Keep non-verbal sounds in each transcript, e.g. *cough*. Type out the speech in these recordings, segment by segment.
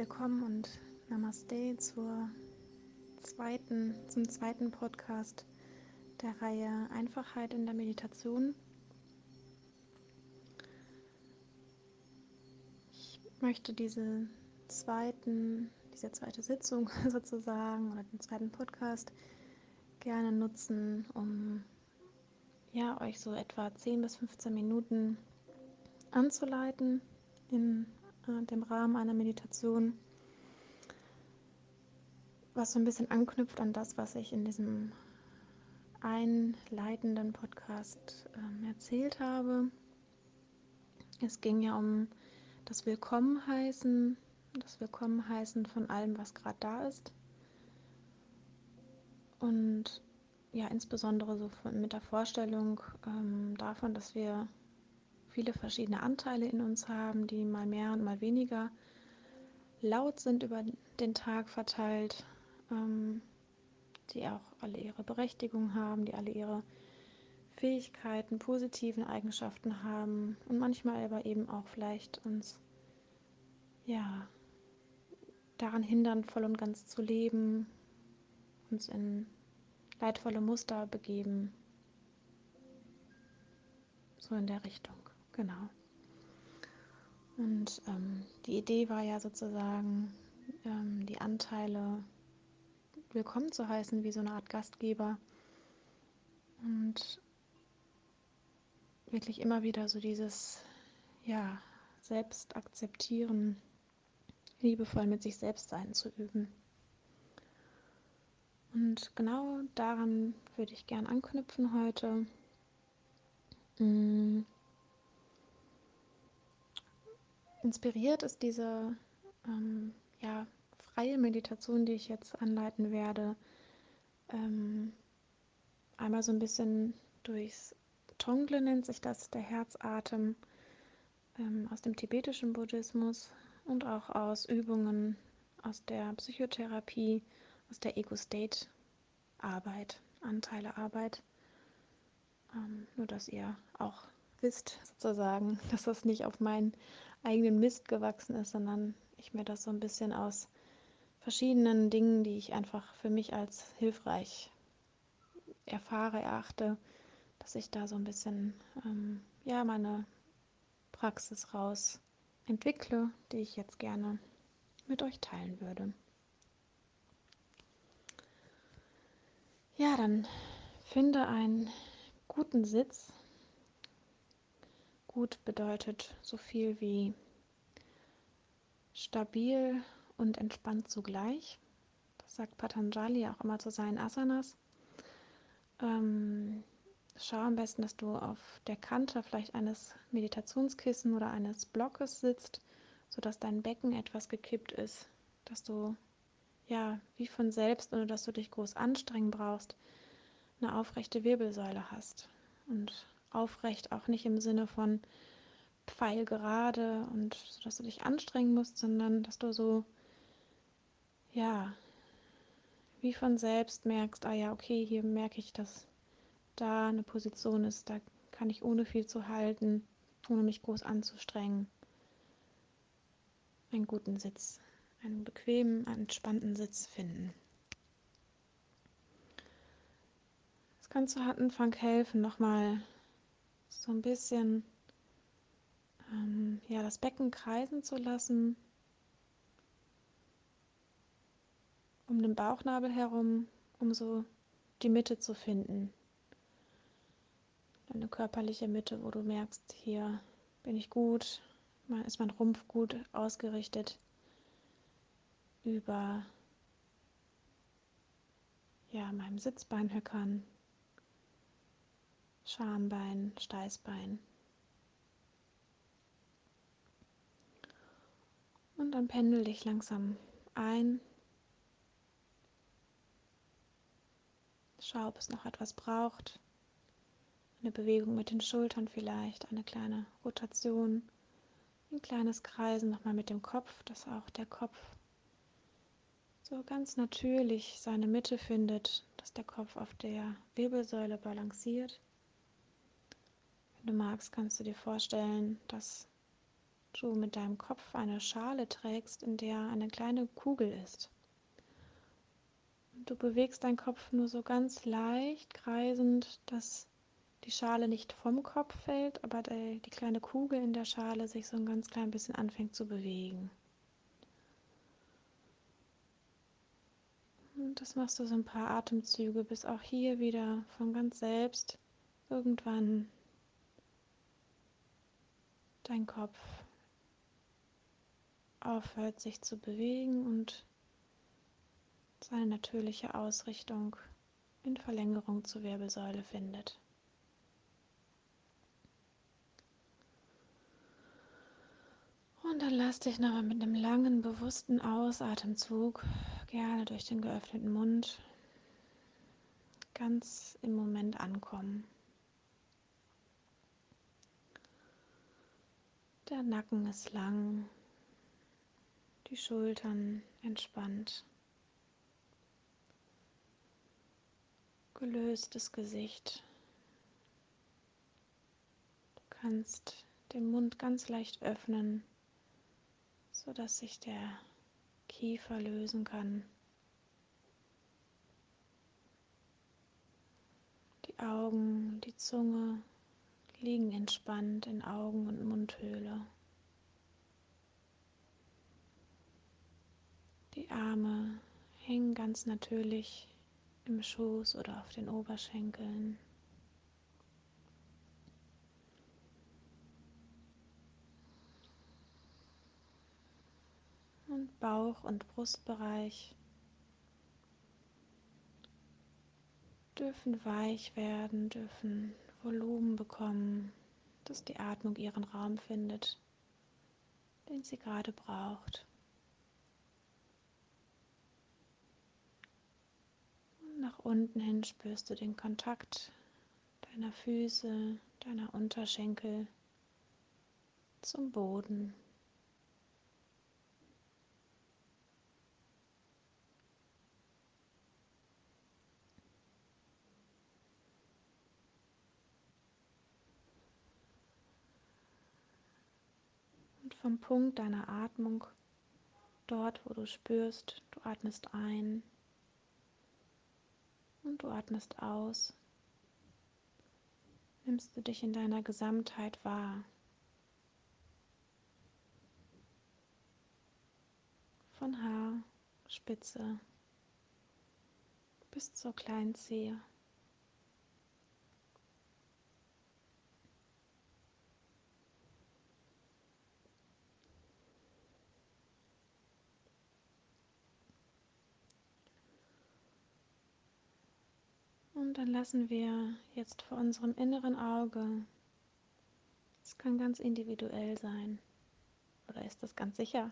willkommen und Namaste zur zweiten, zum zweiten Podcast der Reihe Einfachheit in der Meditation. Ich möchte diese zweiten, diese zweite Sitzung *laughs* sozusagen oder den zweiten Podcast gerne nutzen, um ja, euch so etwa 10 bis 15 Minuten anzuleiten in dem Rahmen einer Meditation, was so ein bisschen anknüpft an das, was ich in diesem einleitenden Podcast äh, erzählt habe. Es ging ja um das Willkommenheißen, das Willkommenheißen von allem, was gerade da ist. Und ja, insbesondere so von, mit der Vorstellung ähm, davon, dass wir viele verschiedene Anteile in uns haben, die mal mehr und mal weniger laut sind über den Tag verteilt, ähm, die auch alle ihre Berechtigung haben, die alle ihre Fähigkeiten, positiven Eigenschaften haben und manchmal aber eben auch vielleicht uns ja daran hindern, voll und ganz zu leben, uns in leidvolle Muster begeben. So in der Richtung. Genau. Und ähm, die Idee war ja sozusagen, ähm, die Anteile willkommen zu heißen, wie so eine Art Gastgeber. Und wirklich immer wieder so dieses, ja, selbst akzeptieren, liebevoll mit sich selbst sein zu üben. Und genau daran würde ich gern anknüpfen heute. Mm. Inspiriert ist diese ähm, ja, freie Meditation, die ich jetzt anleiten werde, ähm, einmal so ein bisschen durchs Tongle nennt sich das, der Herzatem ähm, aus dem tibetischen Buddhismus und auch aus Übungen aus der Psychotherapie, aus der Ego-State-Arbeit, Anteilearbeit. Ähm, nur dass ihr auch wisst, sozusagen, *laughs* dass das nicht auf meinen eigenen Mist gewachsen ist, sondern ich mir das so ein bisschen aus verschiedenen Dingen, die ich einfach für mich als hilfreich erfahre, erachte, dass ich da so ein bisschen ähm, ja meine Praxis raus entwickle, die ich jetzt gerne mit euch teilen würde. Ja, dann finde einen guten Sitz, Gut bedeutet so viel wie stabil und entspannt zugleich. Das sagt Patanjali auch immer zu seinen Asanas. Ähm, schau am besten, dass du auf der Kante vielleicht eines Meditationskissen oder eines Blockes sitzt, sodass dein Becken etwas gekippt ist, dass du ja wie von selbst, ohne dass du dich groß anstrengen brauchst, eine aufrechte Wirbelsäule hast und aufrecht, auch nicht im Sinne von pfeilgerade und so, dass du dich anstrengen musst, sondern dass du so, ja, wie von selbst merkst, ah ja, okay, hier merke ich, dass da eine Position ist, da kann ich ohne viel zu halten, ohne mich groß anzustrengen, einen guten Sitz, einen bequemen, entspannten Sitz finden. Es kann zu Anfang helfen, nochmal so ein bisschen ähm, ja, das Becken kreisen zu lassen, um den Bauchnabel herum, um so die Mitte zu finden. Eine körperliche Mitte, wo du merkst, hier bin ich gut, ist mein Rumpf gut ausgerichtet über ja, meinem Sitzbeinhöckern Schambein, Steißbein. Und dann pendel dich langsam ein. Schau, ob es noch etwas braucht. Eine Bewegung mit den Schultern vielleicht, eine kleine Rotation, ein kleines Kreisen nochmal mit dem Kopf, dass auch der Kopf so ganz natürlich seine Mitte findet, dass der Kopf auf der Wirbelsäule balanciert. Wenn du magst, kannst du dir vorstellen, dass du mit deinem Kopf eine Schale trägst, in der eine kleine Kugel ist. Du bewegst deinen Kopf nur so ganz leicht kreisend, dass die Schale nicht vom Kopf fällt, aber die, die kleine Kugel in der Schale sich so ein ganz klein bisschen anfängt zu bewegen. Und das machst du so ein paar Atemzüge, bis auch hier wieder von ganz selbst irgendwann dein Kopf aufhört sich zu bewegen und seine natürliche Ausrichtung in Verlängerung zur Wirbelsäule findet. Und dann lass dich nochmal mit einem langen, bewussten Ausatemzug, gerne durch den geöffneten Mund, ganz im Moment ankommen. Der Nacken ist lang, die Schultern entspannt, gelöstes Gesicht. Du kannst den Mund ganz leicht öffnen sodass sich der Kiefer lösen kann. Die Augen, die Zunge liegen entspannt in Augen- und Mundhöhle. Die Arme hängen ganz natürlich im Schoß oder auf den Oberschenkeln. und Bauch- und Brustbereich dürfen weich werden, dürfen Volumen bekommen, dass die Atmung ihren Raum findet, den sie gerade braucht. Und nach unten hin spürst du den Kontakt deiner Füße, deiner Unterschenkel zum Boden. Vom Punkt deiner Atmung, dort wo du spürst, du atmest ein und du atmest aus, nimmst du dich in deiner Gesamtheit wahr. Von Haarspitze bis zur kleinen Zehe. Und dann lassen wir jetzt vor unserem inneren Auge, es kann ganz individuell sein, oder ist das ganz sicher?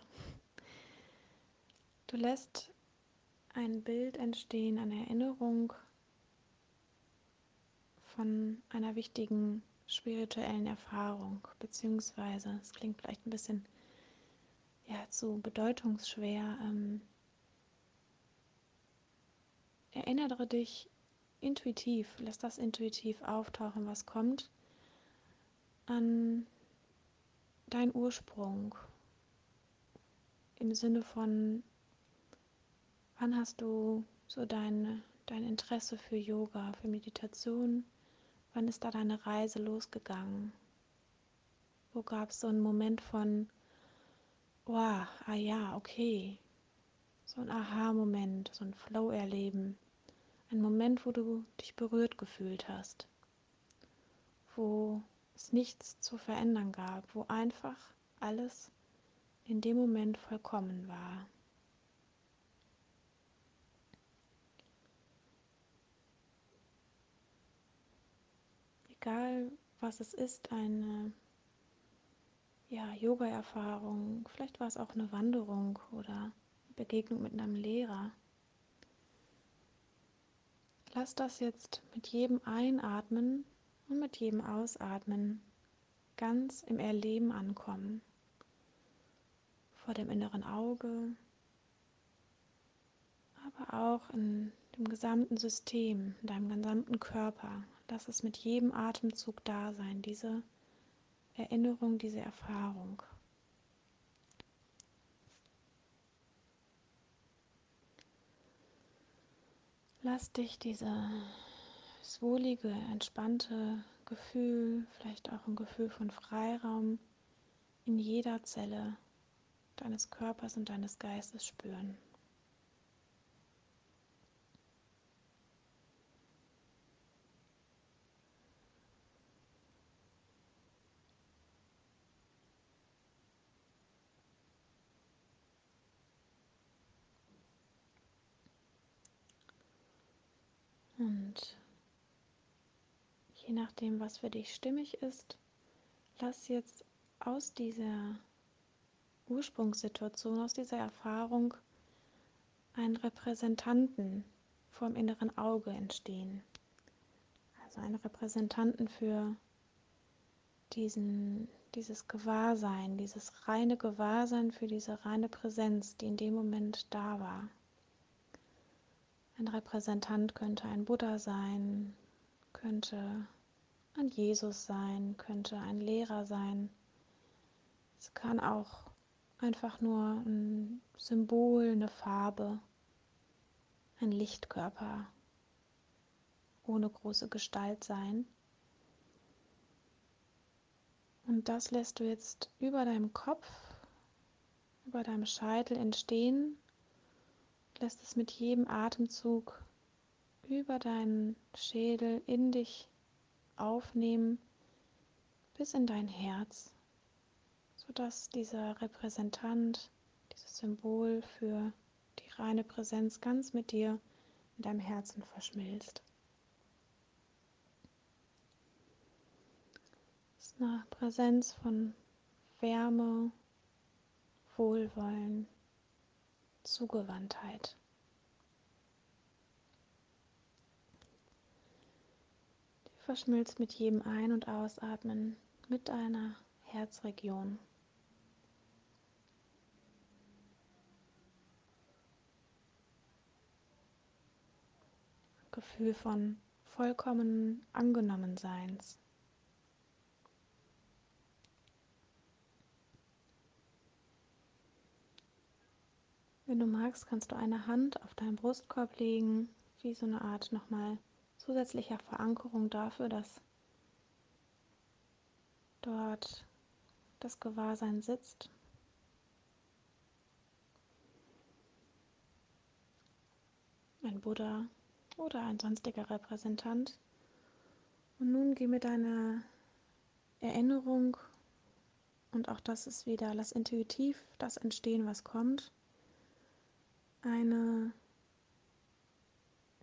Du lässt ein Bild entstehen, eine Erinnerung von einer wichtigen spirituellen Erfahrung, beziehungsweise es klingt vielleicht ein bisschen ja, zu bedeutungsschwer. Ähm, erinnere dich intuitiv, lass das intuitiv auftauchen, was kommt, an dein Ursprung. Im Sinne von, wann hast du so dein, dein Interesse für Yoga, für Meditation? Wann ist da deine Reise losgegangen? Wo gab es so einen Moment von, wow, ah ja, okay, so ein Aha-Moment, so ein Flow-Erleben? Ein Moment, wo du dich berührt gefühlt hast, wo es nichts zu verändern gab, wo einfach alles in dem Moment vollkommen war. Egal was es ist, eine ja, Yoga-Erfahrung, vielleicht war es auch eine Wanderung oder Begegnung mit einem Lehrer. Lass das jetzt mit jedem Einatmen und mit jedem Ausatmen ganz im Erleben ankommen. Vor dem inneren Auge, aber auch in dem gesamten System, in deinem gesamten Körper. Lass es mit jedem Atemzug da sein, diese Erinnerung, diese Erfahrung. Lass dich dieses wohlige, entspannte Gefühl, vielleicht auch ein Gefühl von Freiraum in jeder Zelle deines Körpers und deines Geistes spüren. Und je nachdem, was für dich stimmig ist, lass jetzt aus dieser Ursprungssituation, aus dieser Erfahrung einen Repräsentanten vom inneren Auge entstehen. Also einen Repräsentanten für diesen, dieses Gewahrsein, dieses reine Gewahrsein für diese reine Präsenz, die in dem Moment da war. Ein Repräsentant könnte ein Buddha sein, könnte ein Jesus sein, könnte ein Lehrer sein. Es kann auch einfach nur ein Symbol, eine Farbe, ein Lichtkörper ohne große Gestalt sein. Und das lässt du jetzt über deinem Kopf, über deinem Scheitel entstehen lässt es mit jedem Atemzug über deinen Schädel in dich aufnehmen bis in dein Herz, sodass dieser Repräsentant, dieses Symbol für die reine Präsenz ganz mit dir in deinem Herzen verschmilzt. Es ist eine Präsenz von Wärme, Wohlwollen, Zugewandtheit. Die verschmilzt mit jedem Ein- und Ausatmen mit deiner Herzregion. Gefühl von vollkommenen Angenommenseins. Wenn du magst, kannst du eine Hand auf deinen Brustkorb legen, wie so eine Art nochmal zusätzlicher Verankerung dafür, dass dort das Gewahrsein sitzt. Ein Buddha oder ein sonstiger Repräsentant. Und nun geh mit deiner Erinnerung, und auch das ist wieder, lass intuitiv das entstehen, was kommt eine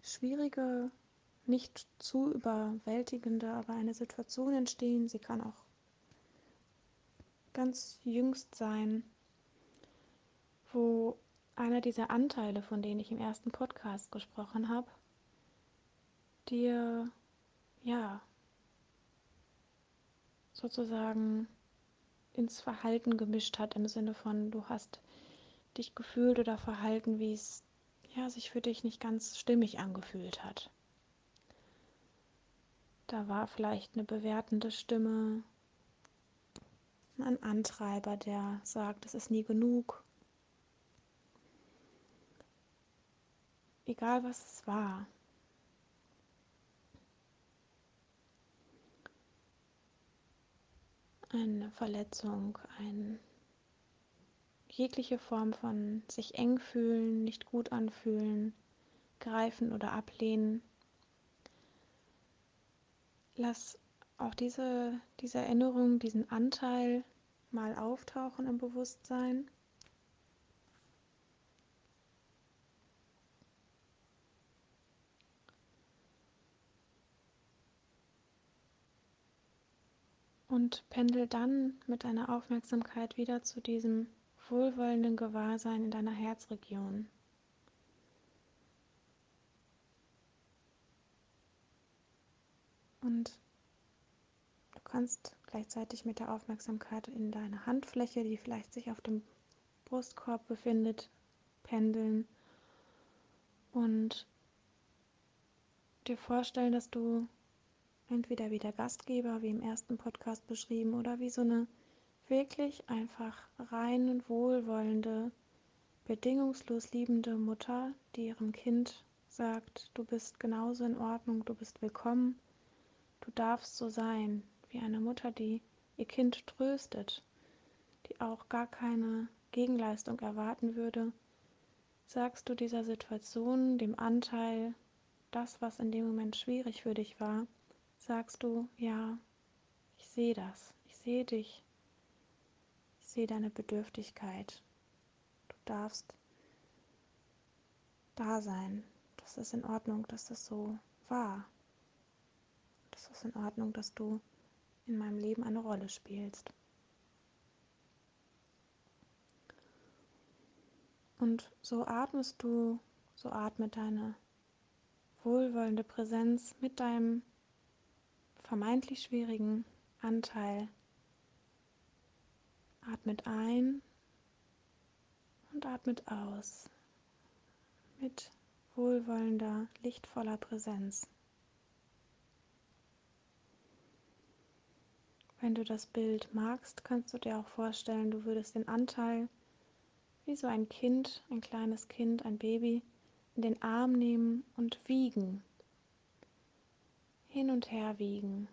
schwierige, nicht zu überwältigende, aber eine Situation entstehen. Sie kann auch ganz jüngst sein, wo einer dieser Anteile, von denen ich im ersten Podcast gesprochen habe, dir ja sozusagen ins Verhalten gemischt hat, im Sinne von, du hast dich gefühlt oder verhalten, wie es ja, sich für dich nicht ganz stimmig angefühlt hat. Da war vielleicht eine bewertende Stimme, ein Antreiber, der sagt, es ist nie genug. Egal was es war. Eine Verletzung, ein jegliche Form von sich eng fühlen, nicht gut anfühlen, greifen oder ablehnen. Lass auch diese, diese Erinnerung, diesen Anteil mal auftauchen im Bewusstsein. Und pendel dann mit deiner Aufmerksamkeit wieder zu diesem wohlwollenden Gewahrsein in deiner Herzregion. Und du kannst gleichzeitig mit der Aufmerksamkeit in deine Handfläche, die vielleicht sich auf dem Brustkorb befindet, pendeln und dir vorstellen, dass du entweder wie der Gastgeber, wie im ersten Podcast beschrieben, oder wie so eine wirklich einfach rein wohlwollende, bedingungslos liebende Mutter, die ihrem Kind sagt, du bist genauso in Ordnung, du bist willkommen, du darfst so sein, wie eine Mutter, die ihr Kind tröstet, die auch gar keine Gegenleistung erwarten würde, sagst du dieser Situation, dem Anteil, das, was in dem Moment schwierig für dich war, sagst du, ja, ich sehe das, ich sehe dich, ich sehe deine Bedürftigkeit. Du darfst da sein. Das ist in Ordnung, dass das so war. Das ist in Ordnung, dass du in meinem Leben eine Rolle spielst. Und so atmest du, so atmet deine wohlwollende Präsenz mit deinem vermeintlich schwierigen Anteil. Atmet ein und atmet aus mit wohlwollender, lichtvoller Präsenz. Wenn du das Bild magst, kannst du dir auch vorstellen, du würdest den Anteil wie so ein Kind, ein kleines Kind, ein Baby, in den Arm nehmen und wiegen. Hin und her wiegen.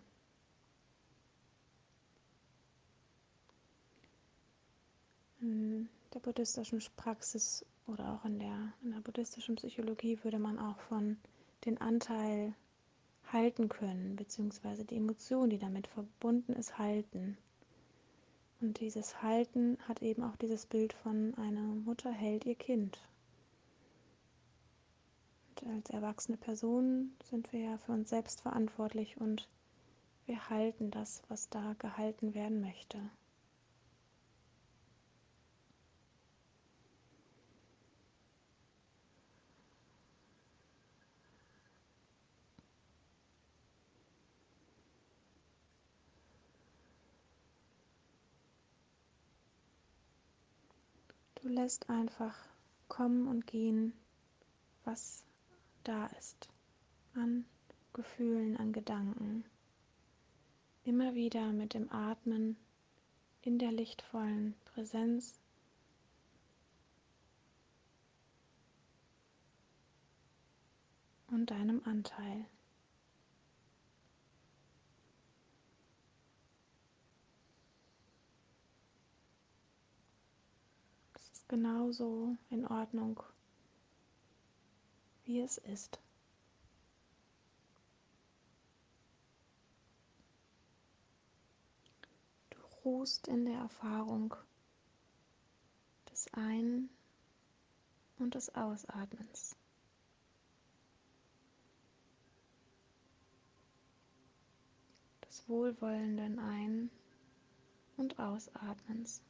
Der buddhistischen Praxis oder auch in der, in der buddhistischen Psychologie würde man auch von den Anteil halten können, beziehungsweise die Emotion, die damit verbunden ist, halten. Und dieses Halten hat eben auch dieses Bild von einer Mutter hält ihr Kind. Und als erwachsene Person sind wir ja für uns selbst verantwortlich und wir halten das, was da gehalten werden möchte. Lässt einfach kommen und gehen, was da ist, an Gefühlen, an Gedanken. Immer wieder mit dem Atmen in der lichtvollen Präsenz und deinem Anteil. Genauso in Ordnung, wie es ist. Du ruhst in der Erfahrung des Ein- und des Ausatmens. Des wohlwollenden Ein- und Ausatmens.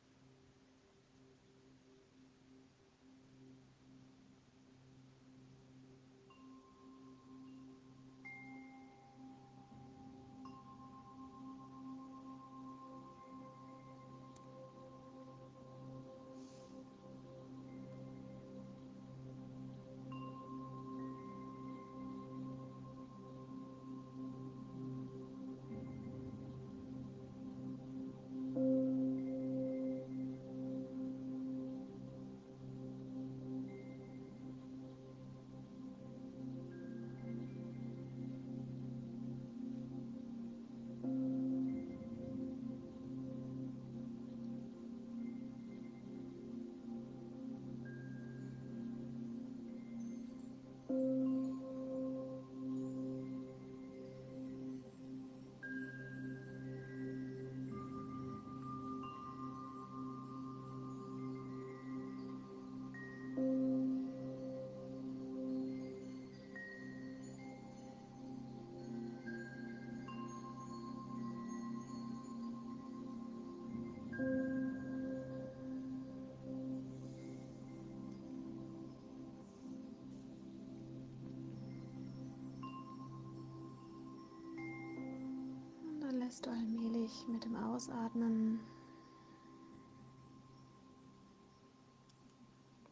Lässt du allmählich mit dem Ausatmen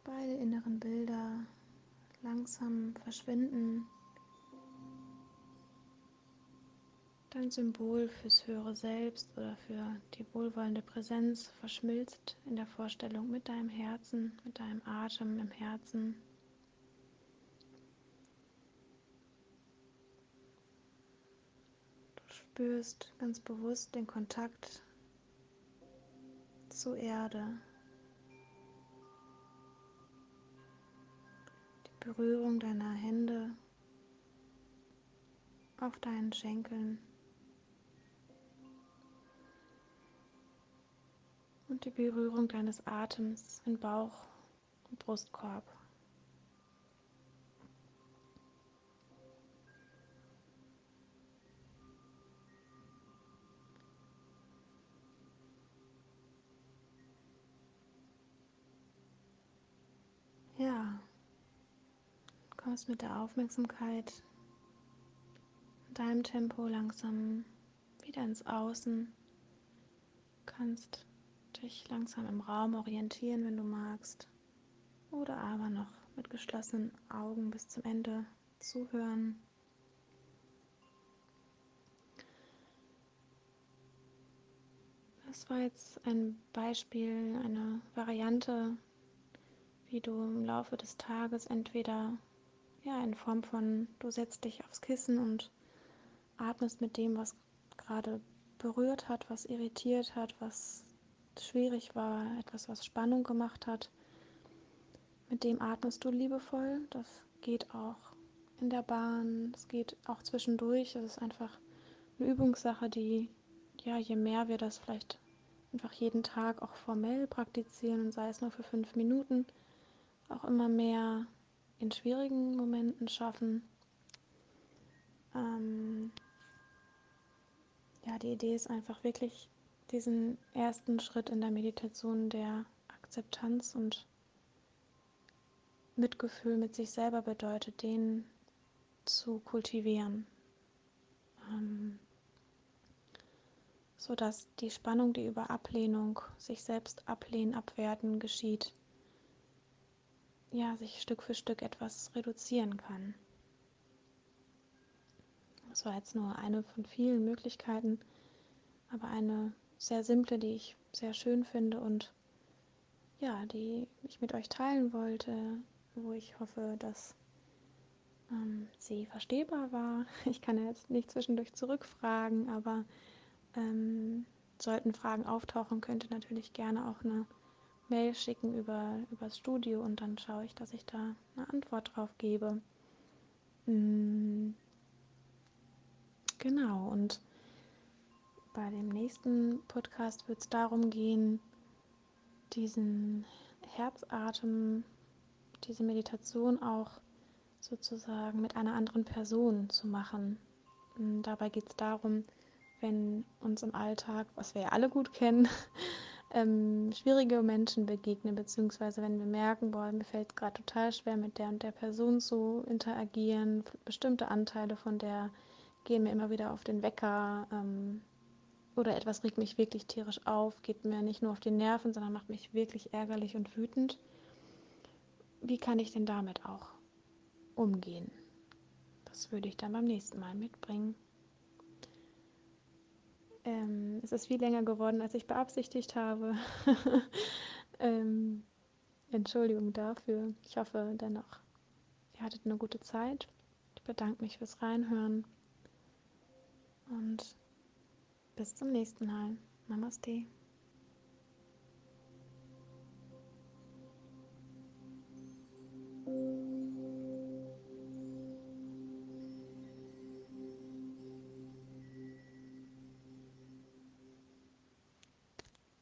beide inneren Bilder langsam verschwinden. Dein Symbol fürs höhere Selbst oder für die wohlwollende Präsenz verschmilzt in der Vorstellung mit deinem Herzen, mit deinem Atem im Herzen. Spürst ganz bewusst den Kontakt zur Erde. Die Berührung deiner Hände auf deinen Schenkeln. Und die Berührung deines Atems in Bauch und Brustkorb. Kommst mit der Aufmerksamkeit in deinem Tempo langsam wieder ins Außen. Kannst dich langsam im Raum orientieren, wenn du magst. Oder aber noch mit geschlossenen Augen bis zum Ende zuhören. Das war jetzt ein Beispiel, eine Variante wie du im Laufe des Tages entweder ja in Form von du setzt dich aufs Kissen und atmest mit dem, was gerade berührt hat, was irritiert hat, was schwierig war, etwas, was Spannung gemacht hat. Mit dem atmest du liebevoll. Das geht auch in der Bahn, es geht auch zwischendurch. Das ist einfach eine Übungssache, die, ja, je mehr wir das vielleicht einfach jeden Tag auch formell praktizieren und sei es nur für fünf Minuten, auch immer mehr in schwierigen Momenten schaffen. Ähm ja, die Idee ist einfach wirklich diesen ersten Schritt in der Meditation der Akzeptanz und Mitgefühl mit sich selber bedeutet, den zu kultivieren. Ähm, sodass die Spannung, die über Ablehnung, sich selbst ablehnen, abwerten geschieht, ja, sich Stück für Stück etwas reduzieren kann. Das war jetzt nur eine von vielen Möglichkeiten, aber eine sehr simple, die ich sehr schön finde und ja, die ich mit euch teilen wollte, wo ich hoffe, dass ähm, sie verstehbar war. *laughs* Ich kann ja jetzt nicht zwischendurch zurückfragen, aber ähm, sollten Fragen auftauchen, könnt ihr natürlich gerne auch eine Mail schicken über, über das Studio und dann schaue ich, dass ich da eine Antwort drauf gebe. Mhm. Genau, und bei dem nächsten Podcast wird es darum gehen, diesen Herzatem, diese Meditation auch sozusagen mit einer anderen Person zu machen. Und dabei geht es darum, wenn uns im Alltag, was wir ja alle gut kennen, *laughs* ähm, schwierige Menschen begegnen, beziehungsweise wenn wir merken, boah, mir fällt gerade total schwer, mit der und der Person zu interagieren, bestimmte Anteile von der gehen mir immer wieder auf den Wecker ähm, oder etwas regt mich wirklich tierisch auf, geht mir nicht nur auf die Nerven, sondern macht mich wirklich ärgerlich und wütend. Wie kann ich denn damit auch umgehen? Das würde ich dann beim nächsten Mal mitbringen. Ähm, es ist viel länger geworden, als ich beabsichtigt habe. *laughs* ähm, Entschuldigung dafür. Ich hoffe dennoch, ihr hattet eine gute Zeit. Ich bedanke mich fürs Reinhören und bis zum nächsten Mal. Namaste.